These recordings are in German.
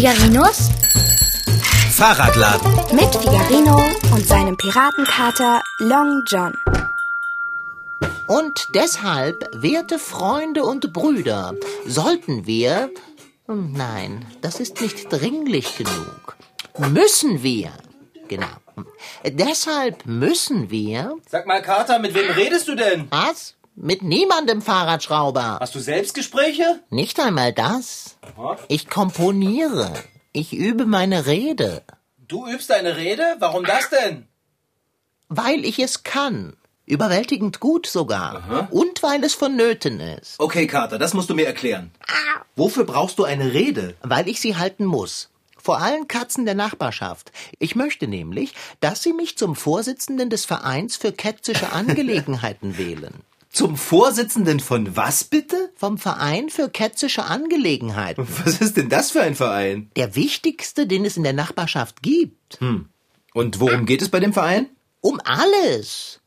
Figarinos Fahrradladen. mit Figarino und seinem Piratenkater Long John. Und deshalb, werte Freunde und Brüder, sollten wir. Hm, Nein, das ist nicht dringlich genug. Müssen wir. Genau. Deshalb müssen wir. Sag mal, Kater, mit wem redest du denn? Was? Mit niemandem Fahrradschrauber. Hast du Selbstgespräche? Nicht einmal das. Ich komponiere. Ich übe meine Rede. Du übst deine Rede? Warum das denn? Weil ich es kann. Überwältigend gut sogar. Und weil es vonnöten ist. Okay, Kater, das musst du mir erklären. Wofür brauchst du eine Rede? Weil ich sie halten muss. Vor allen Katzen der Nachbarschaft. Ich möchte nämlich, dass sie mich zum Vorsitzenden des Vereins für ketzische Angelegenheiten wählen. Zum Vorsitzenden von was bitte? Vom Verein für ketzische Angelegenheiten. Was ist denn das für ein Verein? Der wichtigste, den es in der Nachbarschaft gibt. Und worum geht es bei dem Verein? Um alles.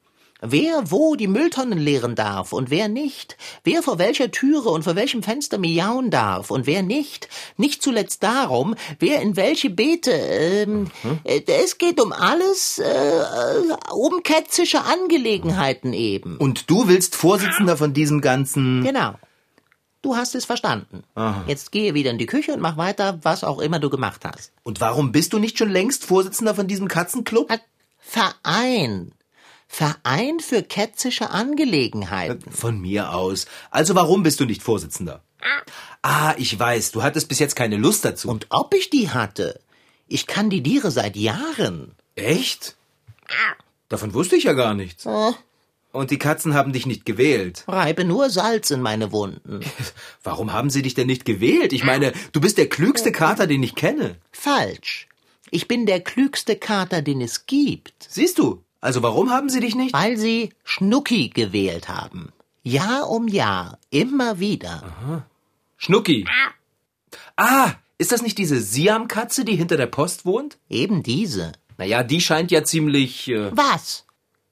Wer wo die Mülltonnen leeren darf und wer nicht. Wer vor welcher Türe und vor welchem Fenster miauen darf und wer nicht. Nicht zuletzt darum, wer in welche Beete. Ähm, äh, Es geht um alles, äh, um ketzische Angelegenheiten eben. Und du willst Vorsitzender von diesem ganzen... Genau. Du hast es verstanden. Jetzt gehe wieder in die Küche und mach weiter, was auch immer du gemacht hast. Und warum bist du nicht schon längst Vorsitzender von diesem Katzenclub? Verein. Verein für ketzische Angelegenheiten. Von mir aus. Also warum bist du nicht Vorsitzender? Ah, ich weiß, du hattest bis jetzt keine Lust dazu. Und ob ich die hatte? Ich kandidiere seit Jahren. Echt? Davon wusste ich ja gar nichts. Oh, Und die Katzen haben dich nicht gewählt. reibe nur Salz in meine Wunden. Warum haben sie dich denn nicht gewählt? Ich meine, du bist der klügste Kater, den ich kenne. Falsch. Ich bin der klügste Kater, den es gibt, Siehst du? Also warum haben sie dich nicht? weil sie Schnucki gewählt haben. Jahr um Jahr, immer wieder. Schnucki. Ah, ist das nicht diese Siam-Katze, die hinter der Post wohnt? Eben diese. Naja, die scheint ja ziemlich... Äh, Was?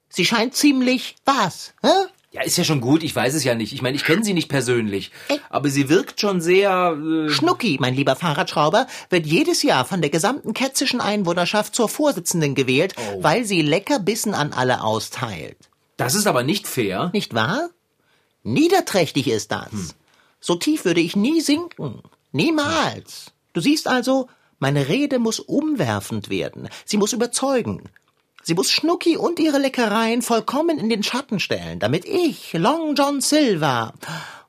Sie scheint ziemlich was? Hä? Ja, ist ja schon gut, ich weiß es ja nicht. Ich meine, ich kenne sie nicht persönlich. Aber sie wirkt schon sehr... Äh, Schnucki, mein lieber Fahrradschrauber, wird jedes Jahr von der gesamten ketzischen Einwohnerschaft zur Vorsitzenden gewählt, weil sie Leckerbissen an alle austeilt. das ist aber nicht fair. Nicht wahr? Niederträchtig ist das. So tief würde ich nie sinken. Niemals. Du siehst also, meine Rede muss umwerfend werden. Sie muss überzeugen. Sie muss Schnucki und ihre Leckereien vollkommen in den Schatten stellen, damit ich, Long John Silver,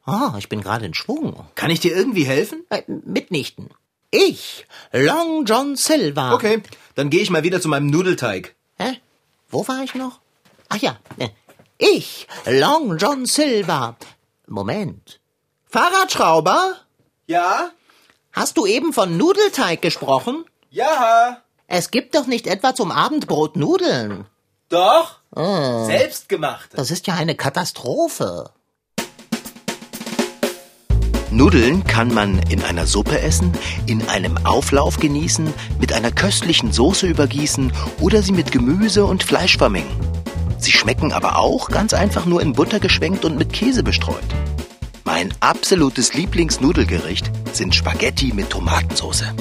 ah, ich bin gerade in Schwung, Kann ich dir irgendwie helfen? äh, mitnichten. Ich, Long John Silver. Okay, dann gehe ich mal wieder zu meinem Nudelteig. Hä? Wo war ich noch? Ach ja, äh, ich, Long John Silver. Moment. Fahrradschrauber? Ja? Hast du eben von Nudelteig gesprochen? Ja. Es gibt doch nicht etwa zum Abendbrot Nudeln. Doch. Selbstgemacht. Das ist ja eine Katastrophe. Nudeln kann man in einer Suppe essen, in einem Auflauf genießen, mit einer köstlichen Soße übergießen oder sie mit Gemüse und Fleisch vermengen. Sie schmecken aber auch ganz einfach nur in Butter geschwenkt und mit Käse bestreut. Mein absolutes Lieblingsnudelgericht sind Spaghetti mit Tomatensauce.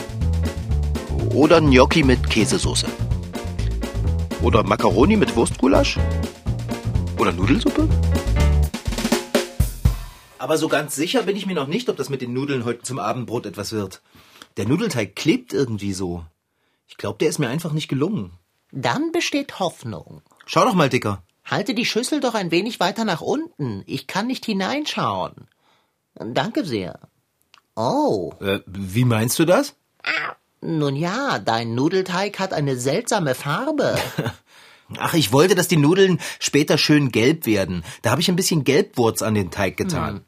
Oder Gnocchi mit Käsesoße. Oder Macaroni mit Wurstgulasch. Oder Nudelsuppe. Aber so ganz sicher bin ich mir noch nicht, ob das mit den Nudeln heute zum Abendbrot etwas wird. Der Nudelteig klebt irgendwie so. Ich glaube, der ist mir einfach nicht gelungen. Dann besteht Hoffnung. Schau doch mal, Dicker. Halte die Schüssel doch ein wenig weiter nach unten. Ich kann nicht hineinschauen. Danke sehr. Oh, Äh, wie meinst du das? Nun ja, dein Nudelteig hat eine seltsame Farbe. Ach, ich wollte, dass die Nudeln später schön gelb werden. Da habe ich ein bisschen Gelbwurz an den Teig getan.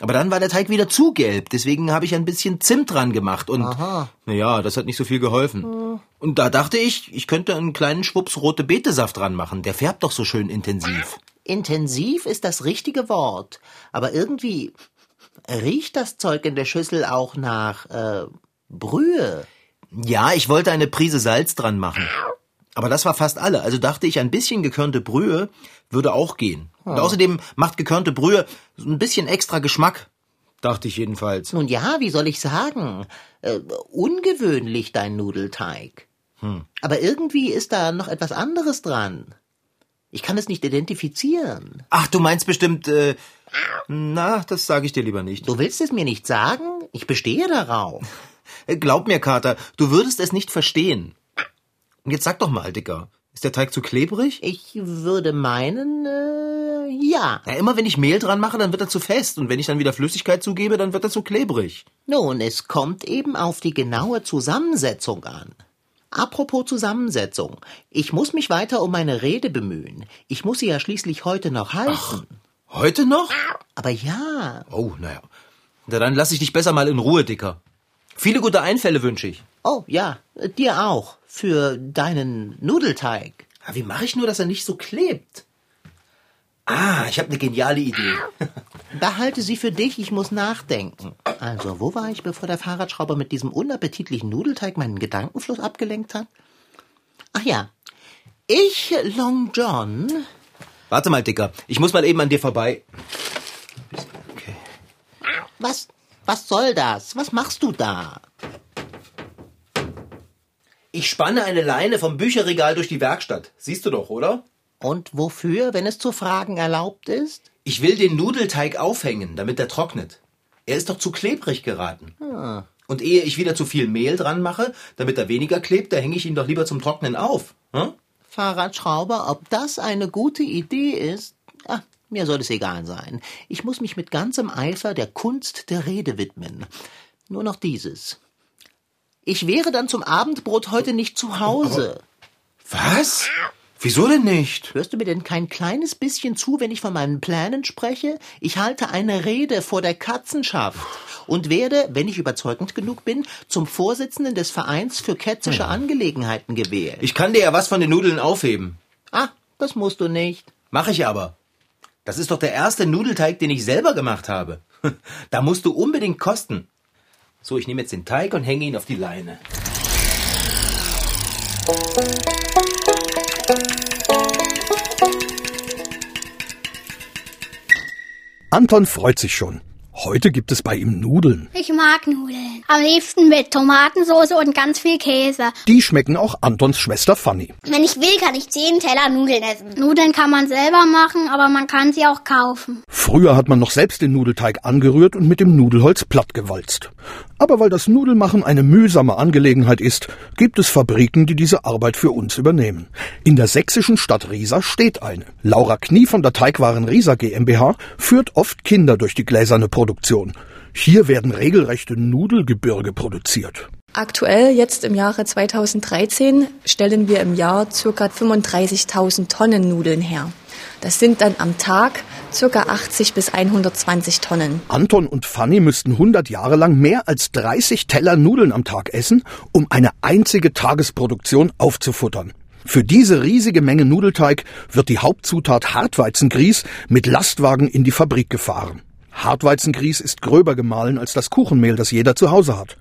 Aber dann war der Teig wieder zu gelb, deswegen habe ich ein bisschen Zimt dran gemacht und naja, das hat nicht so viel geholfen. Und da dachte ich, ich könnte einen kleinen Schwupps rote Betesaft dran machen. Der färbt doch so schön intensiv. Intensiv ist das richtige Wort, aber irgendwie riecht das Zeug in der Schüssel auch nach äh, Brühe. Ja, ich wollte eine Prise Salz dran machen. Aber das war fast alle. Also dachte ich, ein bisschen gekörnte Brühe würde auch gehen. Und außerdem macht gekörnte Brühe ein bisschen extra Geschmack. dachte ich jedenfalls. Nun ja, wie soll ich sagen? Äh, ungewöhnlich dein Nudelteig. Hm. Aber irgendwie ist da noch etwas anderes dran. Ich kann es nicht identifizieren. Ach, du meinst bestimmt, äh, na, das sage ich dir lieber nicht. Du willst es mir nicht sagen? Ich bestehe darauf. Glaub mir, Kater, du würdest es nicht verstehen. Und jetzt sag doch mal, Dicker, ist der Teig zu klebrig? Ich würde meinen, äh, ja. ja. Immer wenn ich Mehl dran mache, dann wird er zu fest. Und wenn ich dann wieder Flüssigkeit zugebe, dann wird er zu klebrig. Nun, es kommt eben auf die genaue Zusammensetzung an. Apropos Zusammensetzung. Ich muss mich weiter um meine Rede bemühen. Ich muss sie ja schließlich heute noch halten. Ach, heute noch? Aber ja. Oh, naja. Na, dann lass ich dich besser mal in Ruhe, Dicker. Viele gute Einfälle wünsche ich. Oh, ja, dir auch. Für deinen Nudelteig. Ja, wie mache ich nur, dass er nicht so klebt? Ah, ich habe eine geniale Idee. Behalte sie für dich, ich muss nachdenken. Also, wo war ich, bevor der Fahrradschrauber mit diesem unappetitlichen Nudelteig meinen Gedankenfluss abgelenkt hat? Ach ja, ich, Long John. Warte mal, Dicker, ich muss mal eben an dir vorbei. Okay. Was, was soll das? Was machst du da? Ich spanne eine Leine vom Bücherregal durch die Werkstatt. Siehst du doch, oder? Und wofür, wenn es zu fragen erlaubt ist? Ich will den Nudelteig aufhängen, damit er trocknet. Er ist doch zu klebrig geraten. Hm. Und ehe ich wieder zu viel Mehl dran mache, damit er weniger klebt, da hänge ich ihn doch lieber zum Trocknen auf. Hm? Fahrradschrauber, ob das eine gute Idee ist? Ach, mir soll es egal sein. Ich muss mich mit ganzem Eifer der Kunst der Rede widmen. Nur noch dieses. Ich wäre dann zum Abendbrot heute nicht zu Hause. Was? Wieso denn nicht? Hörst du mir denn kein kleines bisschen zu, wenn ich von meinen Plänen spreche? Ich halte eine Rede vor der Katzenschaft und werde, wenn ich überzeugend genug bin, zum Vorsitzenden des Vereins für kätzische hm. Angelegenheiten gewählt. Ich kann dir ja was von den Nudeln aufheben. Ah, das musst du nicht. Mach ich aber. Das ist doch der erste Nudelteig, den ich selber gemacht habe. Da musst du unbedingt kosten. So, ich nehme jetzt den Teig und hänge ihn auf die Leine. Anton freut sich schon. Heute gibt es bei ihm Nudeln. Ich mag Nudeln. Am liebsten mit Tomatensauce und ganz viel Käse. Die schmecken auch Antons Schwester Fanny. Wenn ich will, kann ich zehn Teller Nudeln essen. Nudeln kann man selber machen, aber man kann sie auch kaufen. Früher hat man noch selbst den Nudelteig angerührt und mit dem Nudelholz plattgewalzt. Aber weil das Nudelmachen eine mühsame Angelegenheit ist, gibt es Fabriken, die diese Arbeit für uns übernehmen. In der sächsischen Stadt Riesa steht eine. Laura Knie von der Teigwaren Riesa GmbH führt oft Kinder durch die gläserne Produktion. Hier werden regelrechte Nudelgebirge produziert. Aktuell, jetzt im Jahre 2013, stellen wir im Jahr ca. 35.000 Tonnen Nudeln her. Das sind dann am Tag ca. 80 bis 120 Tonnen. Anton und Fanny müssten 100 Jahre lang mehr als 30 Teller Nudeln am Tag essen, um eine einzige Tagesproduktion aufzufuttern. Für diese riesige Menge Nudelteig wird die Hauptzutat Hartweizengrieß mit Lastwagen in die Fabrik gefahren. Hartweizengrieß ist gröber gemahlen als das Kuchenmehl, das jeder zu Hause hat.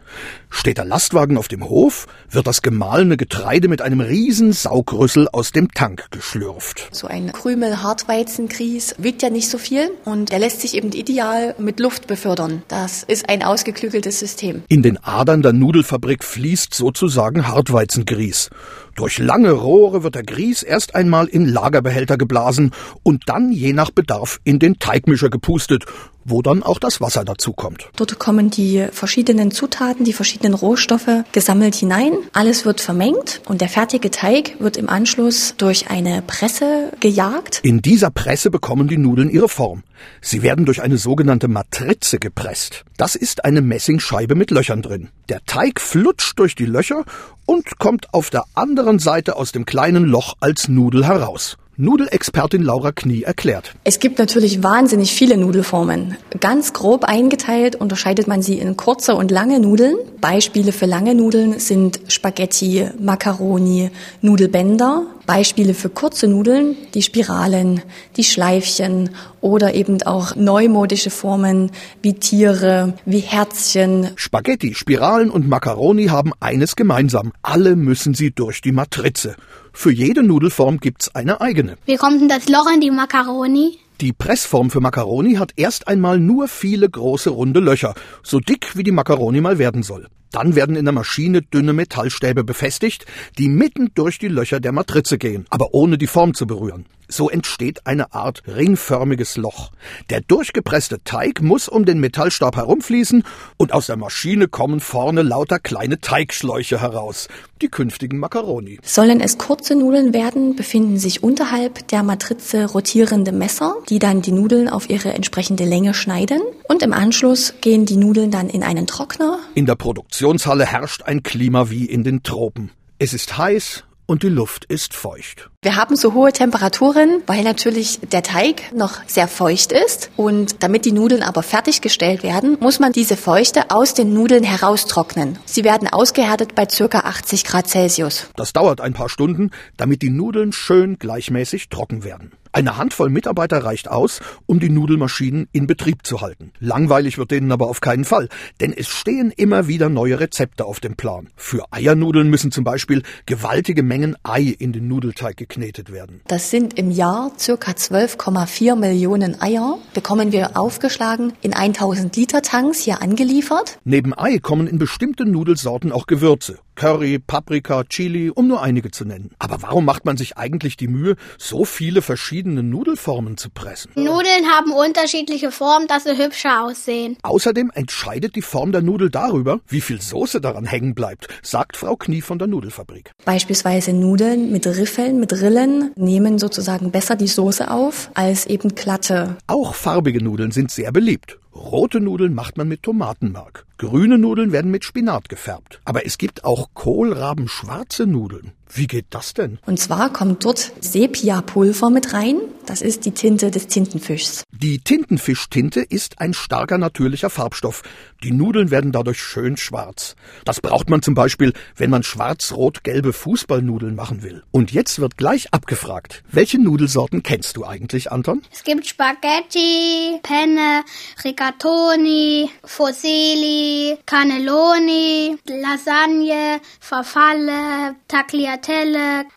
Steht der Lastwagen auf dem Hof, wird das gemahlene Getreide mit einem riesen Saugrüssel aus dem Tank geschlürft. So ein Krümel Hartweizengrieß wiegt ja nicht so viel und er lässt sich eben ideal mit Luft befördern. Das ist ein ausgeklügeltes System. In den Adern der Nudelfabrik fließt sozusagen Hartweizengrieß. Durch lange Rohre wird der Grieß erst einmal in Lagerbehälter geblasen und dann je nach Bedarf in den Teigmischer gepustet, wo dann auch das Wasser dazukommt. Dort kommen die verschiedenen Zutaten, die verschiedenen Rohstoffe gesammelt hinein. Alles wird vermengt und der fertige Teig wird im Anschluss durch eine Presse gejagt. In dieser Presse bekommen die Nudeln ihre Form. Sie werden durch eine sogenannte Matrize gepresst. Das ist eine Messingscheibe mit Löchern drin. Der Teig flutscht durch die Löcher und kommt auf der anderen Seite aus dem kleinen Loch als Nudel heraus. Nudelexpertin Laura Knie erklärt. Es gibt natürlich wahnsinnig viele Nudelformen. Ganz grob eingeteilt unterscheidet man sie in kurze und lange Nudeln. Beispiele für lange Nudeln sind Spaghetti, Macaroni, Nudelbänder. Beispiele für kurze Nudeln, die Spiralen, die Schleifchen oder eben auch neumodische Formen wie Tiere, wie Herzchen. Spaghetti, Spiralen und Macaroni haben eines gemeinsam. Alle müssen sie durch die Matrize. Für jede Nudelform gibt's eine eigene. Wie kommt denn das Loch in die Macaroni? Die Pressform für Macaroni hat erst einmal nur viele große runde Löcher, so dick wie die Macaroni mal werden soll. Dann werden in der Maschine dünne Metallstäbe befestigt, die mitten durch die Löcher der Matrize gehen, aber ohne die Form zu berühren. So entsteht eine Art ringförmiges Loch. Der durchgepresste Teig muss um den Metallstab herumfließen und aus der Maschine kommen vorne lauter kleine Teigschläuche heraus, die künftigen Macaroni. Sollen es kurze Nudeln werden, befinden sich unterhalb der Matrize rotierende Messer, die dann die Nudeln auf ihre entsprechende Länge schneiden. Und im Anschluss gehen die Nudeln dann in einen Trockner. In der Produktionshalle herrscht ein Klima wie in den Tropen. Es ist heiß und die Luft ist feucht. Wir haben so hohe Temperaturen, weil natürlich der Teig noch sehr feucht ist. Und damit die Nudeln aber fertiggestellt werden, muss man diese Feuchte aus den Nudeln heraustrocknen. Sie werden ausgehärtet bei ca. 80 Grad Celsius. Das dauert ein paar Stunden, damit die Nudeln schön gleichmäßig trocken werden. Eine Handvoll Mitarbeiter reicht aus, um die Nudelmaschinen in Betrieb zu halten. Langweilig wird denen aber auf keinen Fall, denn es stehen immer wieder neue Rezepte auf dem Plan. Für Eiernudeln müssen zum Beispiel gewaltige Mengen Ei in den Nudelteig geknetet werden. Das sind im Jahr circa 12,4 Millionen Eier, bekommen wir aufgeschlagen in 1000 Liter Tanks hier angeliefert. Neben Ei kommen in bestimmte Nudelsorten auch Gewürze. Curry, Paprika, Chili, um nur einige zu nennen. Aber warum macht man sich eigentlich die Mühe, so viele verschiedene Nudelformen zu pressen? Nudeln haben unterschiedliche Formen, dass sie hübscher aussehen. Außerdem entscheidet die Form der Nudel darüber, wie viel Soße daran hängen bleibt, sagt Frau Knie von der Nudelfabrik. Beispielsweise Nudeln mit Riffeln, mit Rillen nehmen sozusagen besser die Soße auf als eben glatte. Auch farbige Nudeln sind sehr beliebt. Rote Nudeln macht man mit Tomatenmark. Grüne Nudeln werden mit Spinat gefärbt. Aber es gibt auch kohlrabenschwarze Nudeln. Wie geht das denn? Und zwar kommt dort Sepia-Pulver mit rein. Das ist die Tinte des Tintenfischs. Die Tintenfischtinte ist ein starker natürlicher Farbstoff. Die Nudeln werden dadurch schön schwarz. Das braucht man zum Beispiel, wenn man schwarz-rot-gelbe Fußballnudeln machen will. Und jetzt wird gleich abgefragt. Welche Nudelsorten kennst du eigentlich, Anton? Es gibt Spaghetti, Penne, Rigatoni, Fusilli, Cannelloni, Lasagne, Farfalle, Tagliatelle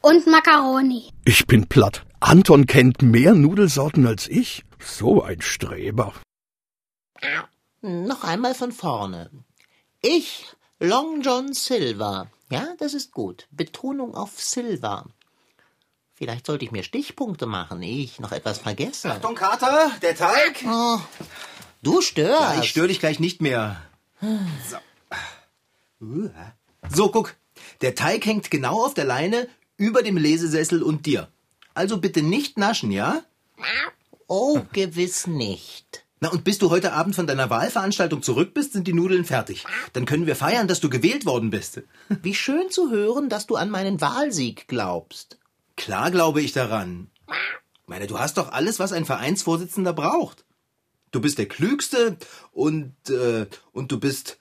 und Macaroni. Ich bin platt. Anton kennt mehr Nudelsorten als ich. So ein Streber. Noch einmal von vorne. Ich, Long John Silver. Ja, das ist gut. Betonung auf Silver. Vielleicht sollte ich mir Stichpunkte machen, ehe ich noch etwas vergesse. Achtung, Kater, der Teig. Oh, du störst. Ja, ich störe dich gleich nicht mehr. So. so, guck. Der Teig hängt genau auf der Leine über dem Lesesessel und dir. Also bitte nicht naschen, ja? Oh, gewiss nicht. Na, und bis du heute Abend von deiner Wahlveranstaltung zurück bist, sind die Nudeln fertig. Dann können wir feiern, dass du gewählt worden bist. Wie schön zu hören, dass du an meinen Wahlsieg glaubst. Klar glaube ich daran. Ich meine, du hast doch alles, was ein Vereinsvorsitzender braucht. Du bist der Klügste und, äh, und du bist,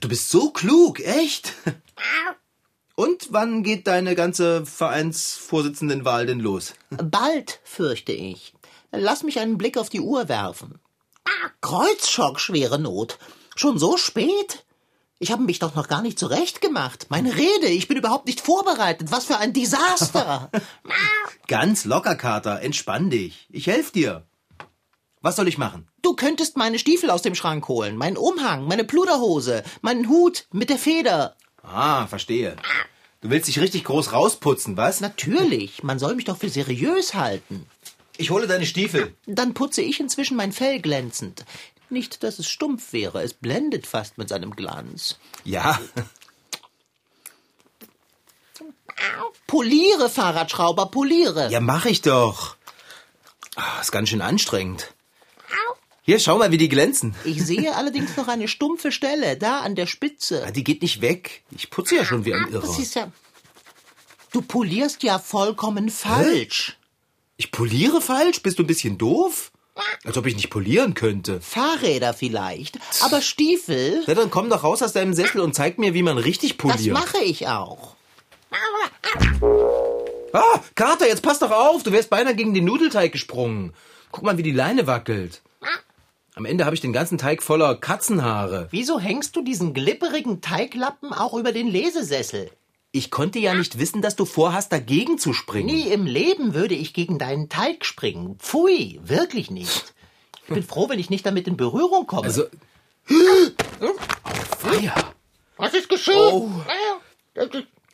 du bist so klug, echt? Und wann geht deine ganze Vereinsvorsitzendenwahl denn los? Bald, fürchte ich. Lass mich einen Blick auf die Uhr werfen. Kreuzschock, schwere Not. Schon so spät? Ich habe mich doch noch gar nicht zurechtgemacht. Meine Rede, ich bin überhaupt nicht vorbereitet. Was für ein Desaster. Ganz locker, Kater. Entspann dich. Ich helfe dir. Was soll ich machen? Du könntest meine Stiefel aus dem Schrank holen, meinen Umhang, meine Pluderhose, meinen Hut mit der Feder. Ah, verstehe. Du willst dich richtig groß rausputzen, was? Natürlich, man soll mich doch für seriös halten. Ich hole deine Stiefel. Dann putze ich inzwischen mein Fell glänzend. Nicht, dass es stumpf wäre, es blendet fast mit seinem Glanz. Ja. Poliere, Fahrradschrauber, poliere. Ja, mach ich doch. Ah, ist ganz schön anstrengend. Hier, schau mal, wie die glänzen. Ich sehe allerdings noch eine stumpfe Stelle, da an der Spitze. Ah, Die geht nicht weg. Ich putze ja schon wie ein Irrer. Das ist ja. Du polierst ja vollkommen falsch. Ich poliere falsch? Bist du ein bisschen doof? Als ob ich nicht polieren könnte. Fahrräder vielleicht, aber Stiefel, Na, dann komm doch raus aus deinem Sessel und zeig mir, wie man richtig das poliert. mache ich auch. Ah, Kater, jetzt pass doch auf. Du wärst beinahe gegen den Nudelteig gesprungen. Guck mal, wie die Leine wackelt. Am Ende habe ich den ganzen Teig voller Katzenhaare. Wieso hängst du diesen glipperigen Teiglappen auch über den Lesesessel? Ich konnte ja nicht wissen, dass du vorhast, dagegen zu springen. Nie im Leben würde ich gegen deinen Teig springen. Pfui, wirklich nicht. Ich bin froh, wenn ich nicht damit in Berührung komme. Also. Feier. was ist geschehen? Oh.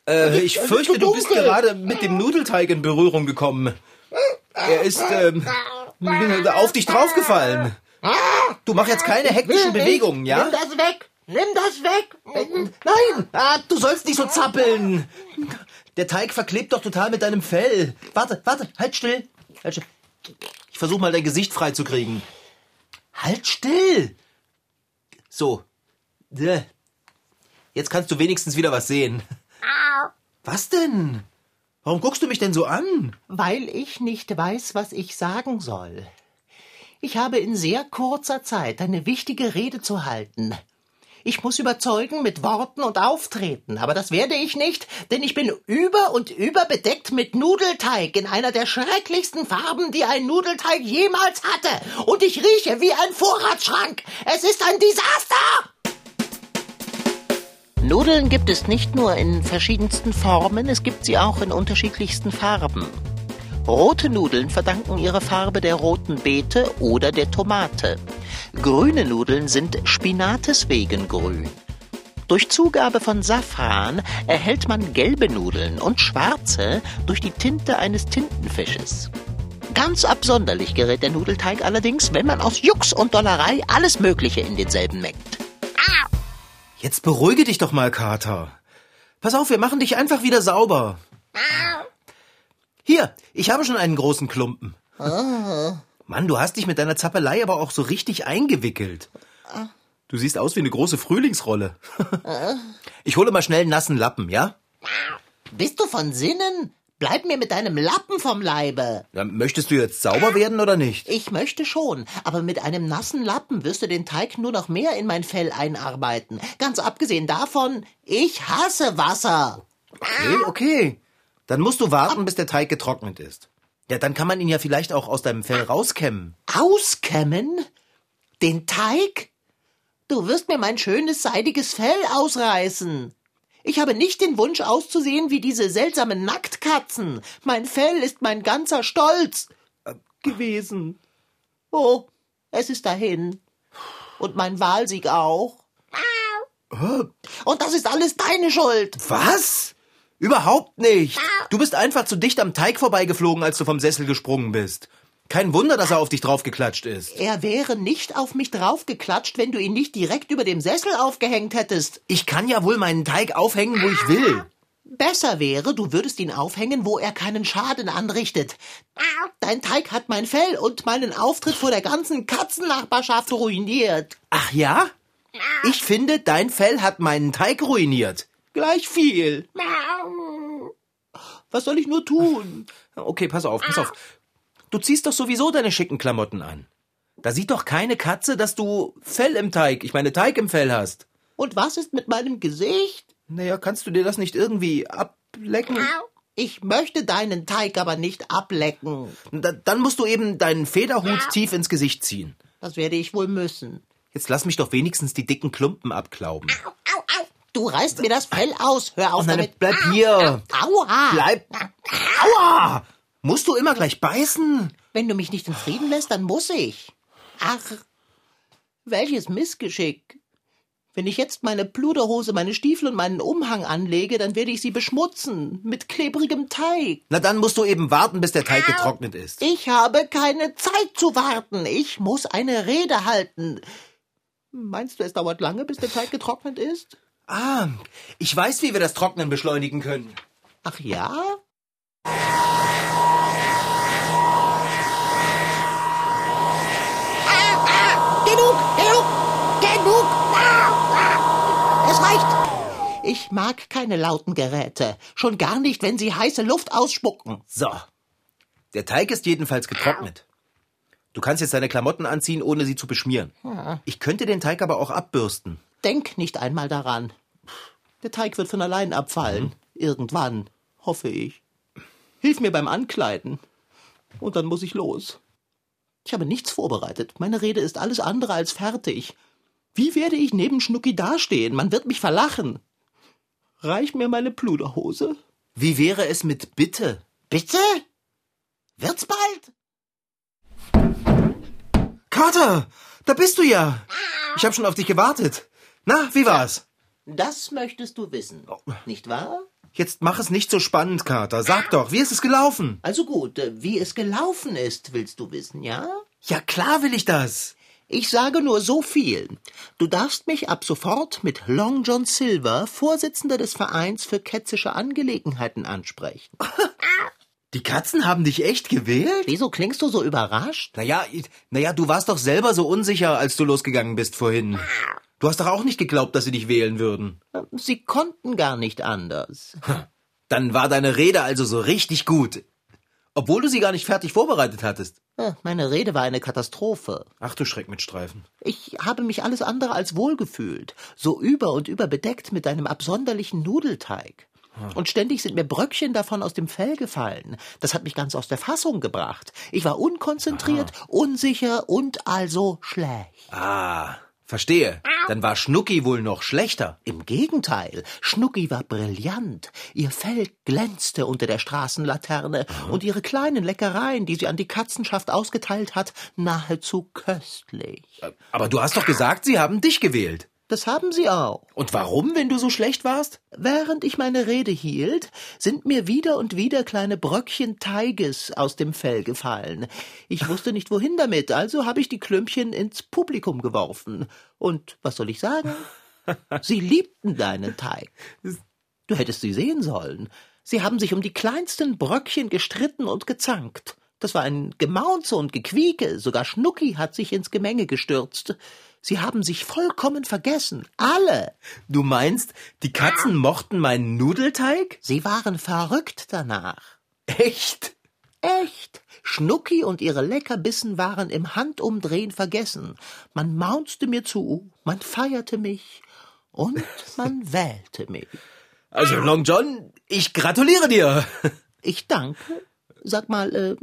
Äh, ich fürchte, du bist gerade mit dem Nudelteig in Berührung gekommen. Er ist ähm, auf dich draufgefallen. Du mach jetzt keine hektischen Bewegungen, ja? Nimm das weg! Nimm das weg! Nein! Ah, du sollst nicht so zappeln! Der Teig verklebt doch total mit deinem Fell. Warte, warte, halt still. Halt still. Ich versuche mal dein Gesicht freizukriegen. Halt still! So. Äh. Jetzt kannst du wenigstens wieder was sehen. Was denn? Warum guckst du mich denn so an? Weil ich nicht weiß, was ich sagen soll. Ich habe in sehr kurzer Zeit eine wichtige Rede zu halten. Ich muss überzeugen mit Worten und Auftreten, aber das werde ich nicht, denn ich bin über und über bedeckt mit Nudelteig in einer der schrecklichsten Farben, die ein Nudelteig jemals hatte. Und ich rieche wie ein Vorratsschrank. Es ist ein Desaster! Nudeln gibt es nicht nur in verschiedensten Formen, es gibt sie auch in unterschiedlichsten Farben. Rote Nudeln verdanken ihre Farbe der roten Beete oder der Tomate. Grüne Nudeln sind Spinates wegen grün. Durch Zugabe von Safran erhält man gelbe Nudeln und schwarze durch die Tinte eines Tintenfisches. Ganz absonderlich gerät der Nudelteig allerdings, wenn man aus Jux und Dollerei alles Mögliche in denselben mengt. Jetzt beruhige dich doch mal, Kater. Pass auf, wir machen dich einfach wieder sauber. Hier, ich habe schon einen großen Klumpen. Mann, du hast dich mit deiner Zappelei aber auch so richtig eingewickelt. Du siehst aus wie eine große Frühlingsrolle. Ich hole mal schnell einen nassen Lappen, ja? Bist du von Sinnen? Bleib mir mit deinem Lappen vom Leibe. ja möchtest du jetzt sauber werden oder nicht? Ich möchte schon, aber mit einem nassen Lappen wirst du den Teig nur noch mehr in mein Fell einarbeiten. Ganz abgesehen davon, ich hasse Wasser. Okay, okay. Dann musst du warten, bis der Teig getrocknet ist. Ja, dann kann man ihn ja vielleicht auch aus deinem Fell rauskämmen. Auskämmen? Den Teig? Du wirst mir mein schönes seidiges Fell ausreißen. Ich habe nicht den Wunsch auszusehen wie diese seltsamen Nacktkatzen. Mein Fell ist mein ganzer Stolz äh, gewesen. Oh, es ist dahin. Und mein Wahlsieg auch. Und das ist alles deine Schuld. Was? Überhaupt nicht. Du bist einfach zu dicht am Teig vorbeigeflogen, als du vom Sessel gesprungen bist. Kein Wunder, dass er auf dich draufgeklatscht ist. Er wäre nicht auf mich draufgeklatscht, wenn du ihn nicht direkt über dem Sessel aufgehängt hättest. Ich kann ja wohl meinen Teig aufhängen, wo ich will. Besser wäre, du würdest ihn aufhängen, wo er keinen Schaden anrichtet. Dein Teig hat mein Fell und meinen Auftritt vor der ganzen Katzennachbarschaft ruiniert. Ach ja? Ich finde, dein Fell hat meinen Teig ruiniert. Gleich viel. Was soll ich nur tun? Okay, pass auf, pass auf. Du ziehst doch sowieso deine schicken Klamotten an. Da sieht doch keine Katze, dass du Fell im Teig, ich meine Teig im Fell hast. Und was ist mit meinem Gesicht? Naja, kannst du dir das nicht irgendwie ablecken? Ich möchte deinen Teig aber nicht ablecken. Da, dann musst du eben deinen Federhut tief ins Gesicht ziehen. Das werde ich wohl müssen. Jetzt lass mich doch wenigstens die dicken Klumpen abklauben. Au, au. Du reißt mir das Fell aus. Hör auf Oh nein, damit. bleib hier. Aua. Bleib. Aua! Musst du immer gleich beißen? Wenn du mich nicht in Frieden lässt, dann muss ich. Ach, welches Missgeschick. Wenn ich jetzt meine Pluderhose, meine Stiefel und meinen Umhang anlege, dann werde ich sie beschmutzen mit klebrigem Teig. Na dann musst du eben warten, bis der Teig getrocknet ist. Ich habe keine Zeit zu warten. Ich muss eine Rede halten. Meinst du, es dauert lange, bis der Teig getrocknet ist? Ah, ich weiß, wie wir das Trocknen beschleunigen können. Ach ja? Genug, genug, genug. Es reicht. Ich mag keine lauten Geräte. Schon gar nicht, wenn sie heiße Luft ausspucken. So. Der Teig ist jedenfalls getrocknet. Du kannst jetzt deine Klamotten anziehen, ohne sie zu beschmieren. Ich könnte den Teig aber auch abbürsten. Denk nicht einmal daran. Der Teig wird von allein abfallen. Irgendwann, hoffe ich. Hilf mir beim Ankleiden. Und dann muss ich los. Ich habe nichts vorbereitet. Meine Rede ist alles andere als fertig. Wie werde ich neben Schnucki dastehen? Man wird mich verlachen. reich mir meine Pluderhose. Wie wäre es mit Bitte? Bitte? Wird's bald? Kater, da bist du ja. Ich habe schon auf dich gewartet. Na, wie war's? Das möchtest du wissen, nicht wahr? Jetzt mach es nicht so spannend, Kater. Sag doch, wie ist es gelaufen? Also gut, äh, wie es gelaufen ist, willst du wissen, ja? Ja, klar will ich das. Ich sage nur so viel. Du darfst mich ab sofort mit Long John Silver, Vorsitzender des Vereins für ketzische Angelegenheiten, ansprechen. Die Katzen haben dich echt gewählt? Wieso klingst du so überrascht? Naja, naja, du warst doch selber so unsicher, als du losgegangen bist vorhin. Du hast doch auch nicht geglaubt, dass sie dich wählen würden. Sie konnten gar nicht anders. Dann war deine Rede also so richtig gut. Obwohl du sie gar nicht fertig vorbereitet hattest. Äh, Meine Rede war eine Katastrophe. Ach du Schreck mit Streifen. Ich habe mich alles andere als wohl gefühlt. So über und über bedeckt mit deinem absonderlichen Nudelteig. Und ständig sind mir Bröckchen davon aus dem Fell gefallen. Das hat mich ganz aus der Fassung gebracht. Ich war unkonzentriert, unsicher und also schlecht. Ah, verstehe. Dann war Schnucki wohl noch schlechter. Im Gegenteil, Schnucki war brillant. Ihr Fell glänzte unter der Straßenlaterne und ihre kleinen Leckereien, die sie an die Katzenschaft ausgeteilt hat, nahezu köstlich. Aber du hast doch gesagt, sie haben dich gewählt. Das haben sie auch. Und warum, wenn du so schlecht warst? Während ich meine Rede hielt, sind mir wieder und wieder kleine Bröckchen Teiges aus dem Fell gefallen. Ich wusste nicht wohin damit, also habe ich die Klümpchen ins Publikum geworfen. Und was soll ich sagen? Sie liebten deinen Teig. Du hättest sie sehen sollen. Sie haben sich um die kleinsten Bröckchen gestritten und gezankt. Das war ein Gemaunze und Gequieke, sogar Schnucki hat sich ins Gemenge gestürzt. Sie haben sich vollkommen vergessen, alle. Du meinst, die Katzen mochten meinen Nudelteig? Sie waren verrückt danach. Echt? Echt? Schnucki und ihre Leckerbissen waren im Handumdrehen vergessen. Man maunzte mir zu, man feierte mich und man wählte mich. Also, Long John, ich gratuliere dir. Ich danke. Sag mal, äh,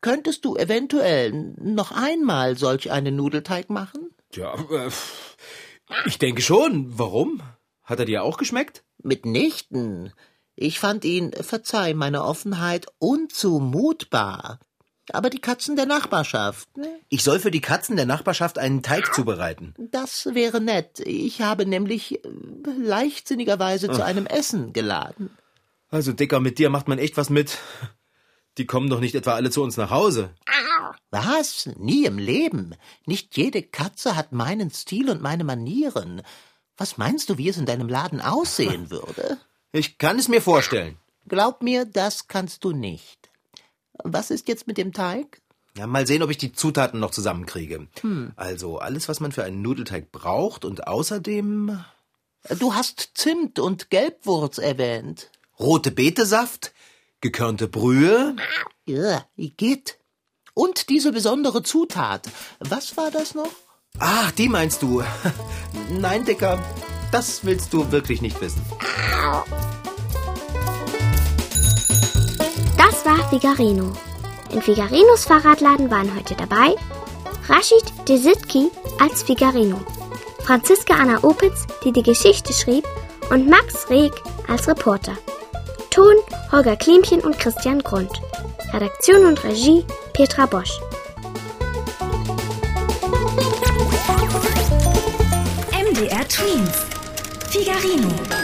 könntest du eventuell noch einmal solch einen Nudelteig machen? Ja, äh, ich denke schon. Warum? Hat er dir auch geschmeckt? Mitnichten. Ich fand ihn, verzeih meine Offenheit, unzumutbar. Aber die Katzen der Nachbarschaft, ne? Ich soll für die Katzen der Nachbarschaft einen Teig zubereiten. Das wäre nett. Ich habe nämlich äh, leichtsinnigerweise zu einem Essen geladen. Also, Dicker, mit dir macht man echt was mit. Die kommen doch nicht etwa alle zu uns nach Hause. Was? Nie im Leben. Nicht jede Katze hat meinen Stil und meine Manieren. Was meinst du, wie es in deinem Laden aussehen würde? Ich kann es mir vorstellen. Glaub mir, das kannst du nicht. Was ist jetzt mit dem Teig? Ja, mal sehen, ob ich die Zutaten noch zusammenkriege. Also, alles, was man für einen Nudelteig braucht und außerdem Du hast Zimt und Gelbwurz erwähnt. rote Betesaft, gekörnte Brühe. Ja, geht. Und diese besondere Zutat. Was war das noch? Ah, die meinst du. Nein, Dicker, das willst du wirklich nicht wissen. Das war Figarino. In Figarinos Fahrradladen waren heute dabei Rashid Desitki als Figarino, Franziska Anna Opitz, die die Geschichte schrieb, und Max Reg als Reporter. Ton Holger Klimchen und Christian Grund. Redaktion und Regie Petra Bosch. MDR Twins. Figarino.